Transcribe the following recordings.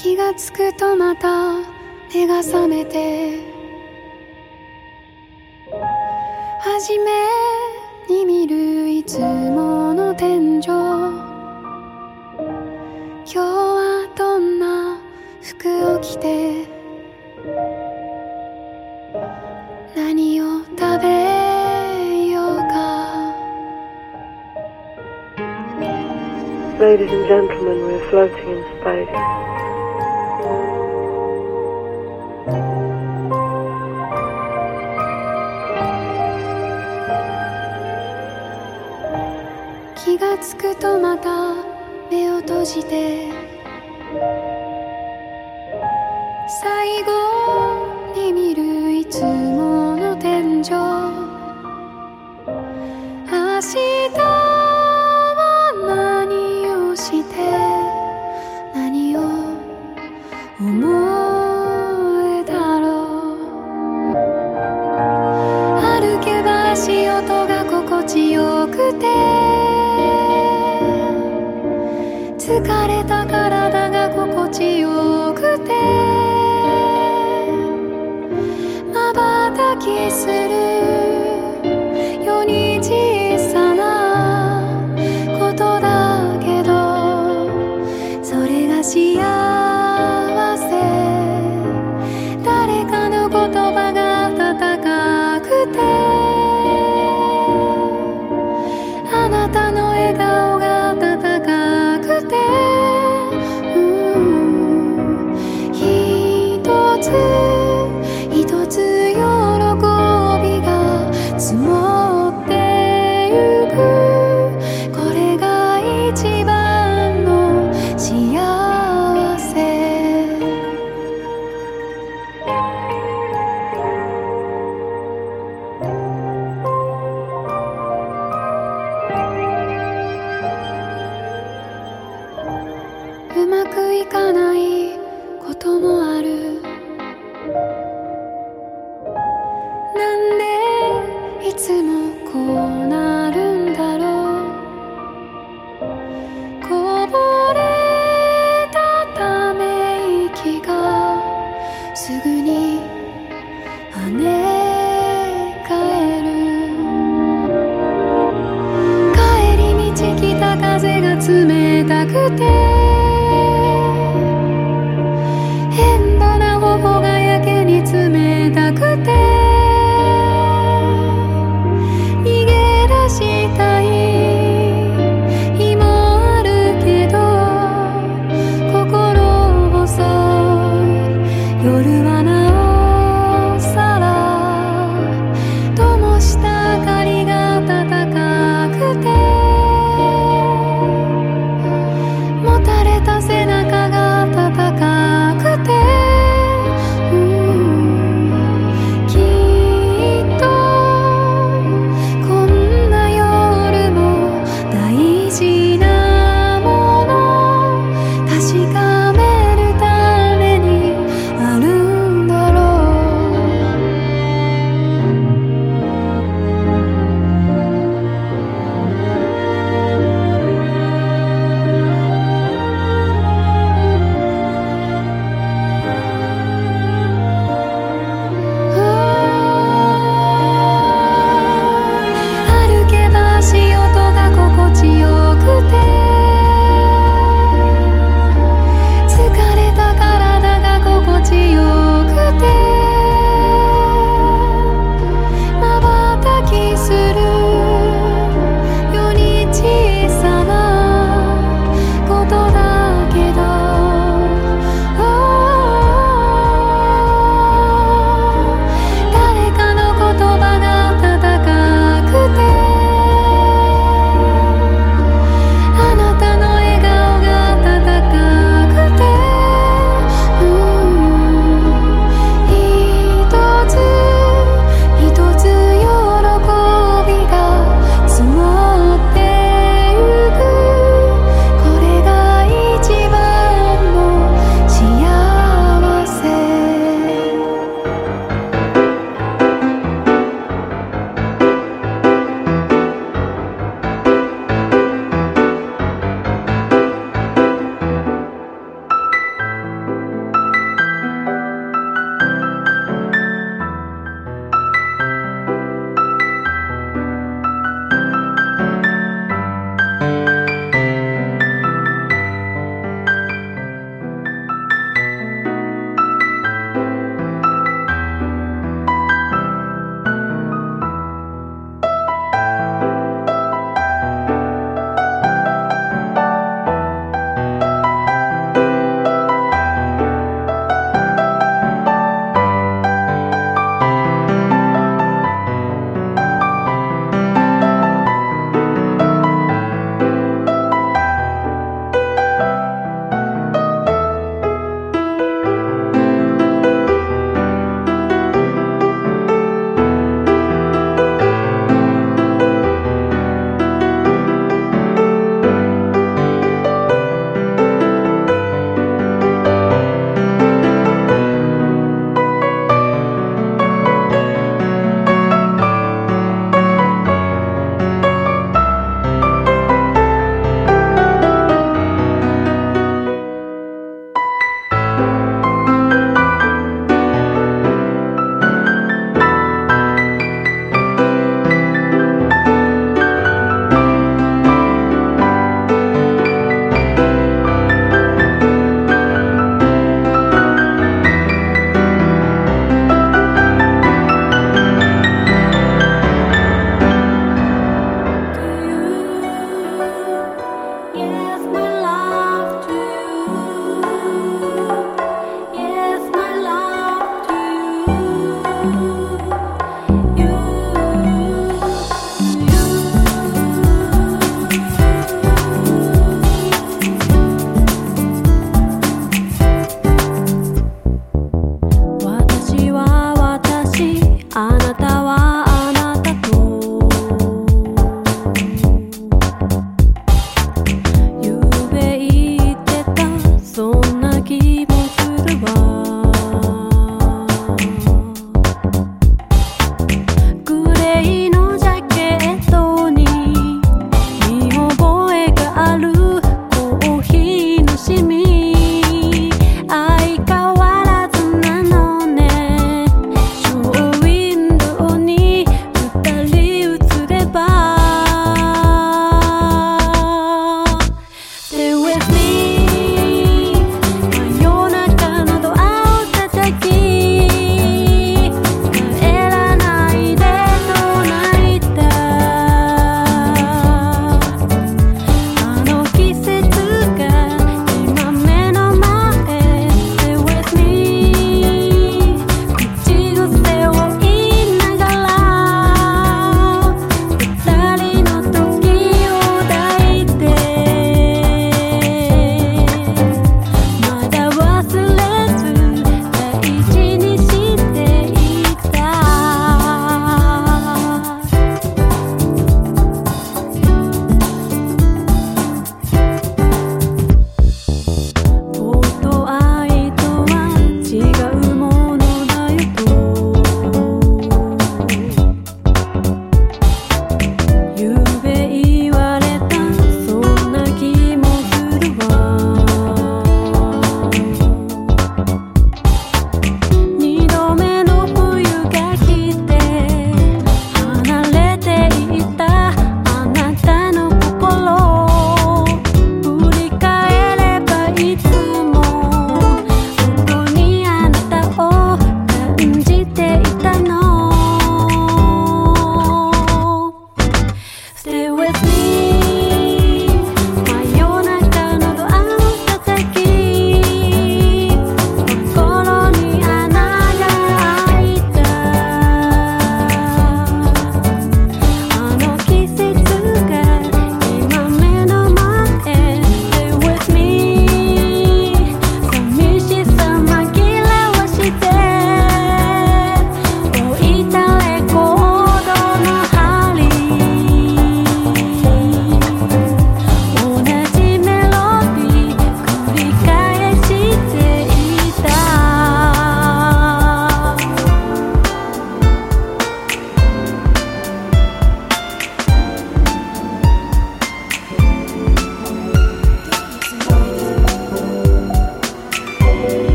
気がつくとまた目が覚めて。初めに見るいつもの天井。今日はどんな服を着て。何を食べようか。Ladies and gentlemen, we're floating in space. とまた目を閉じて疲れた体が心地よくて。瞬きする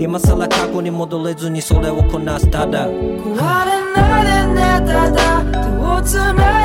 今さら過去に戻れずにそれをこなすただ。壊れないでねただ。手をつない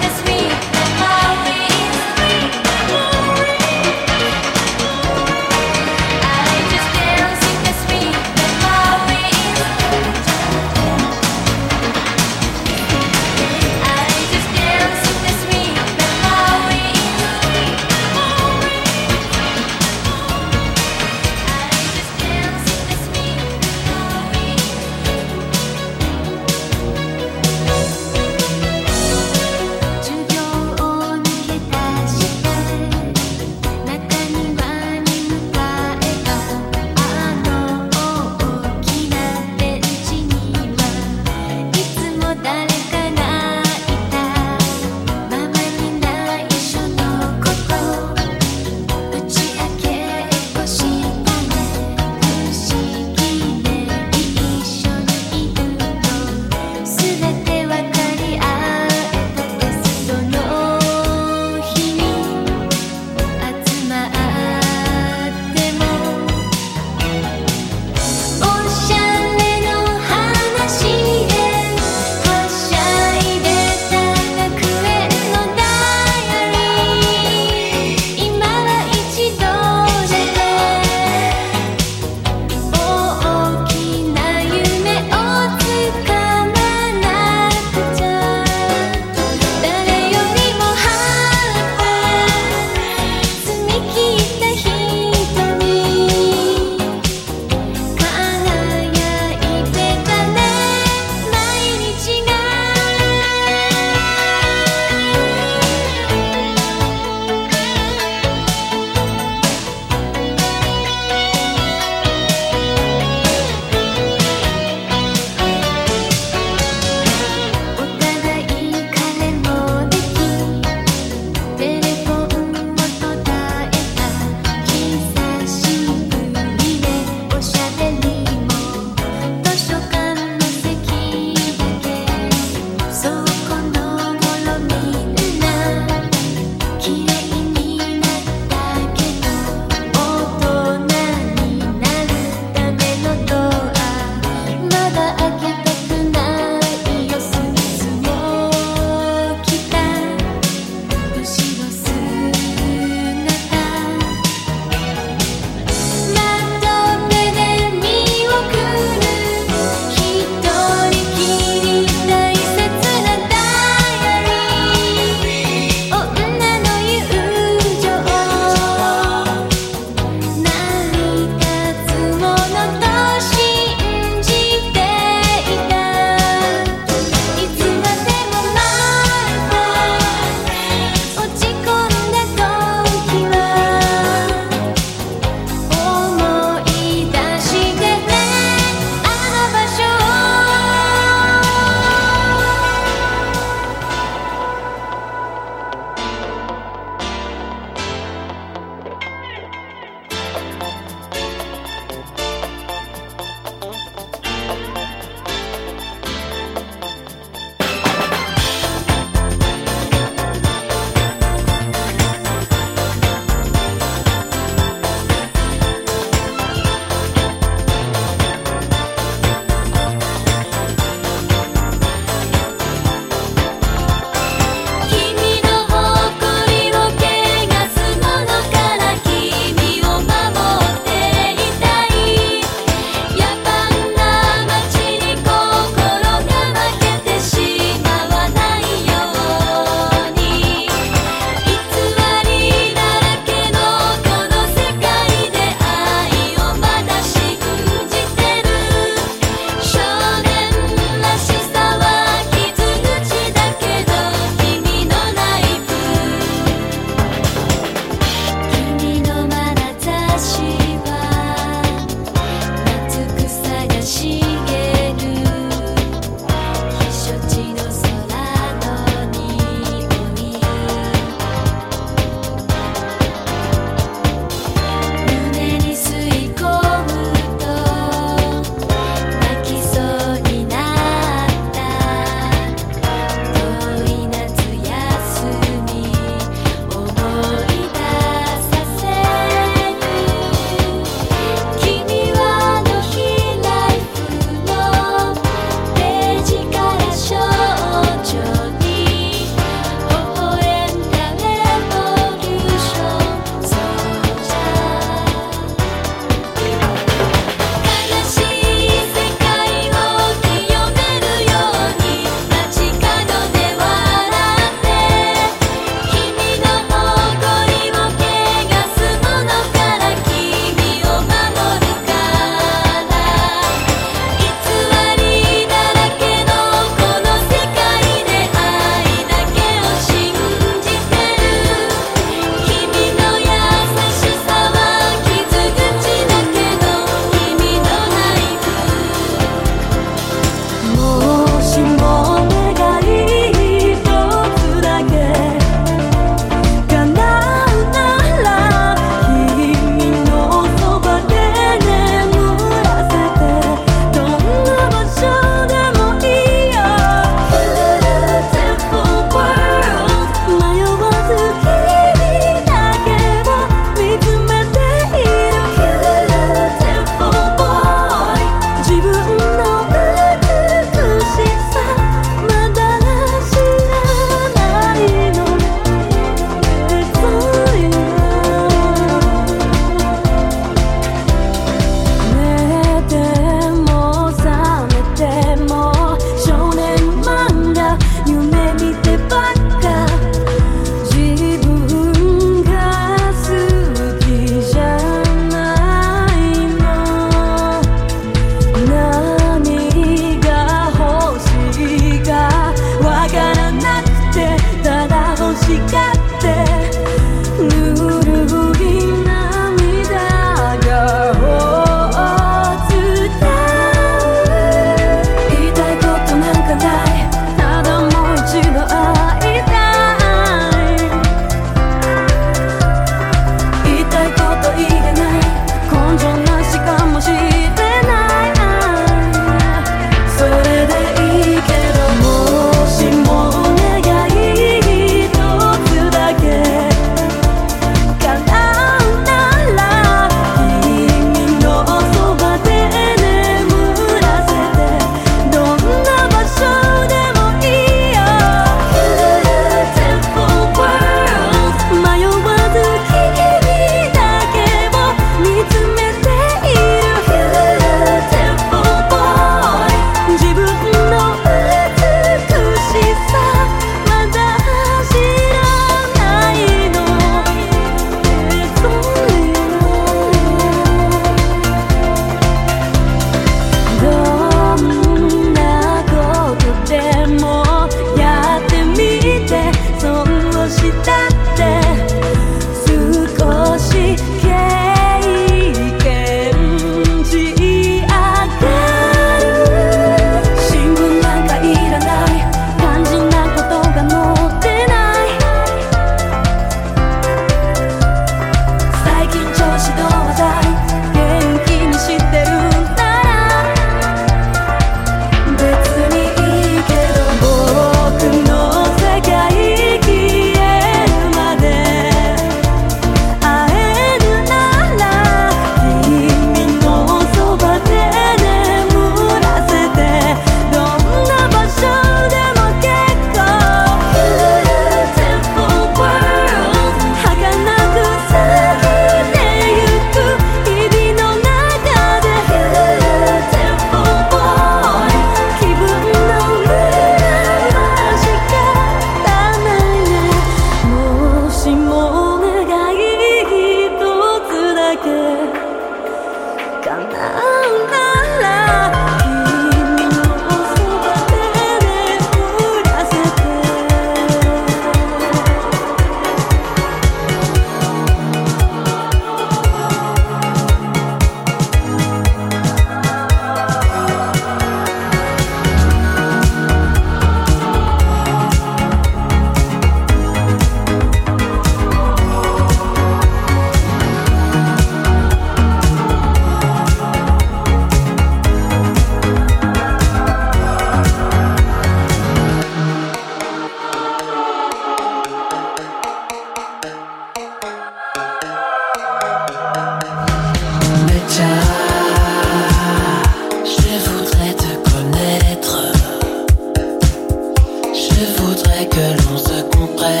voudrais que l'on se comprenne,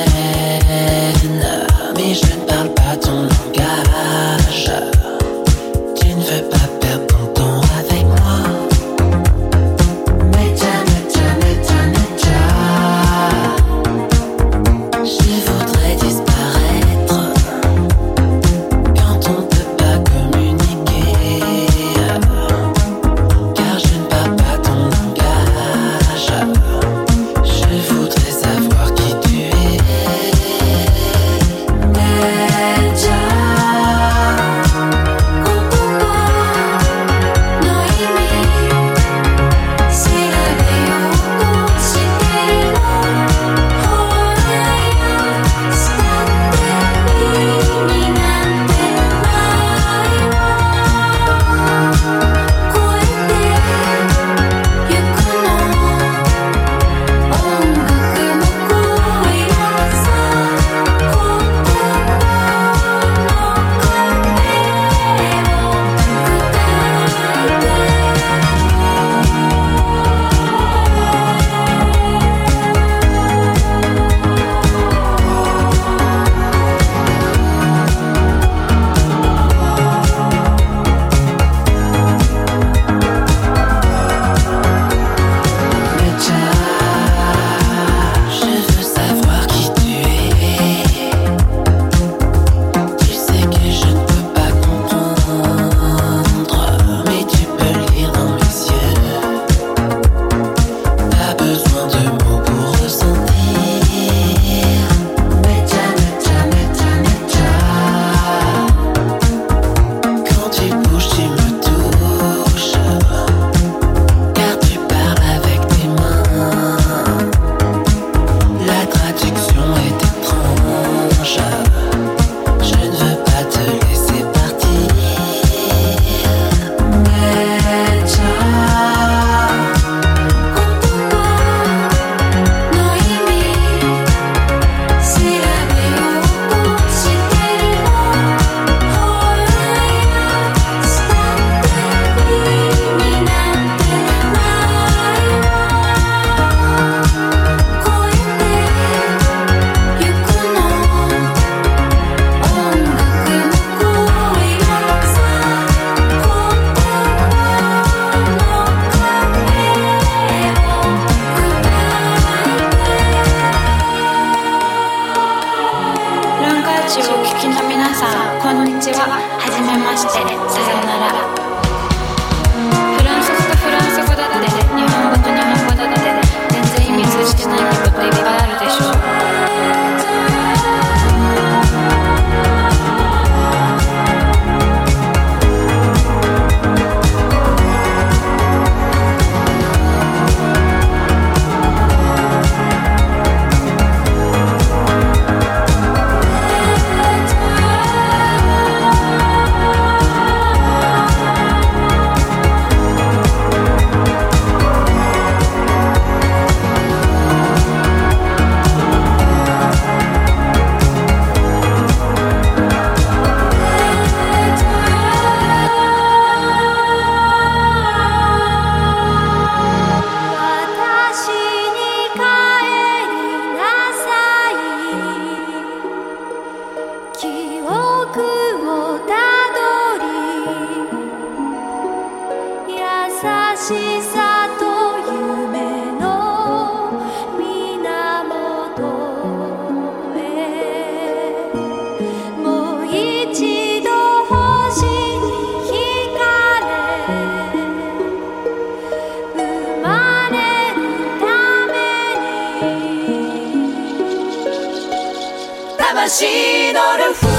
mais je ne しのルフ